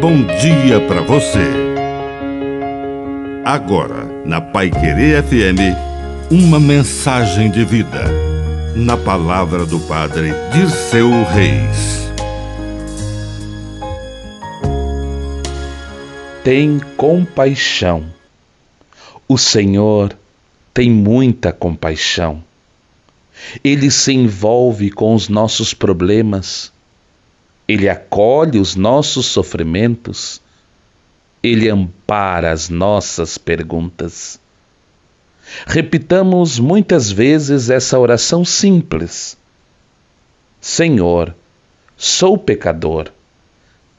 bom dia para você. Agora, na Pai Querer FM, uma mensagem de vida. Na palavra do Padre Dirceu Reis. Tem compaixão. O Senhor tem muita compaixão. Ele se envolve com os nossos problemas ele acolhe os nossos sofrimentos, Ele ampara as nossas perguntas. Repitamos muitas vezes essa oração simples: Senhor, sou pecador,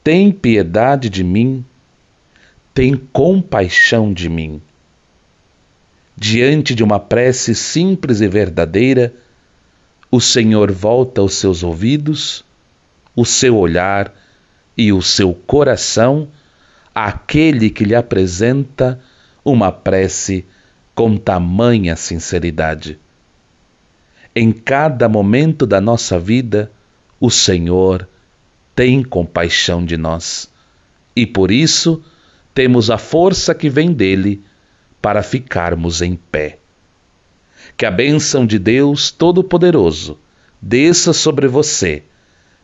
tem piedade de mim, tem compaixão de mim. Diante de uma prece simples e verdadeira, o Senhor volta os seus ouvidos o seu olhar e o seu coração àquele que lhe apresenta uma prece com tamanha sinceridade. Em cada momento da nossa vida, o Senhor tem compaixão de nós e por isso temos a força que vem dele para ficarmos em pé. Que a bênção de Deus Todo-Poderoso desça sobre você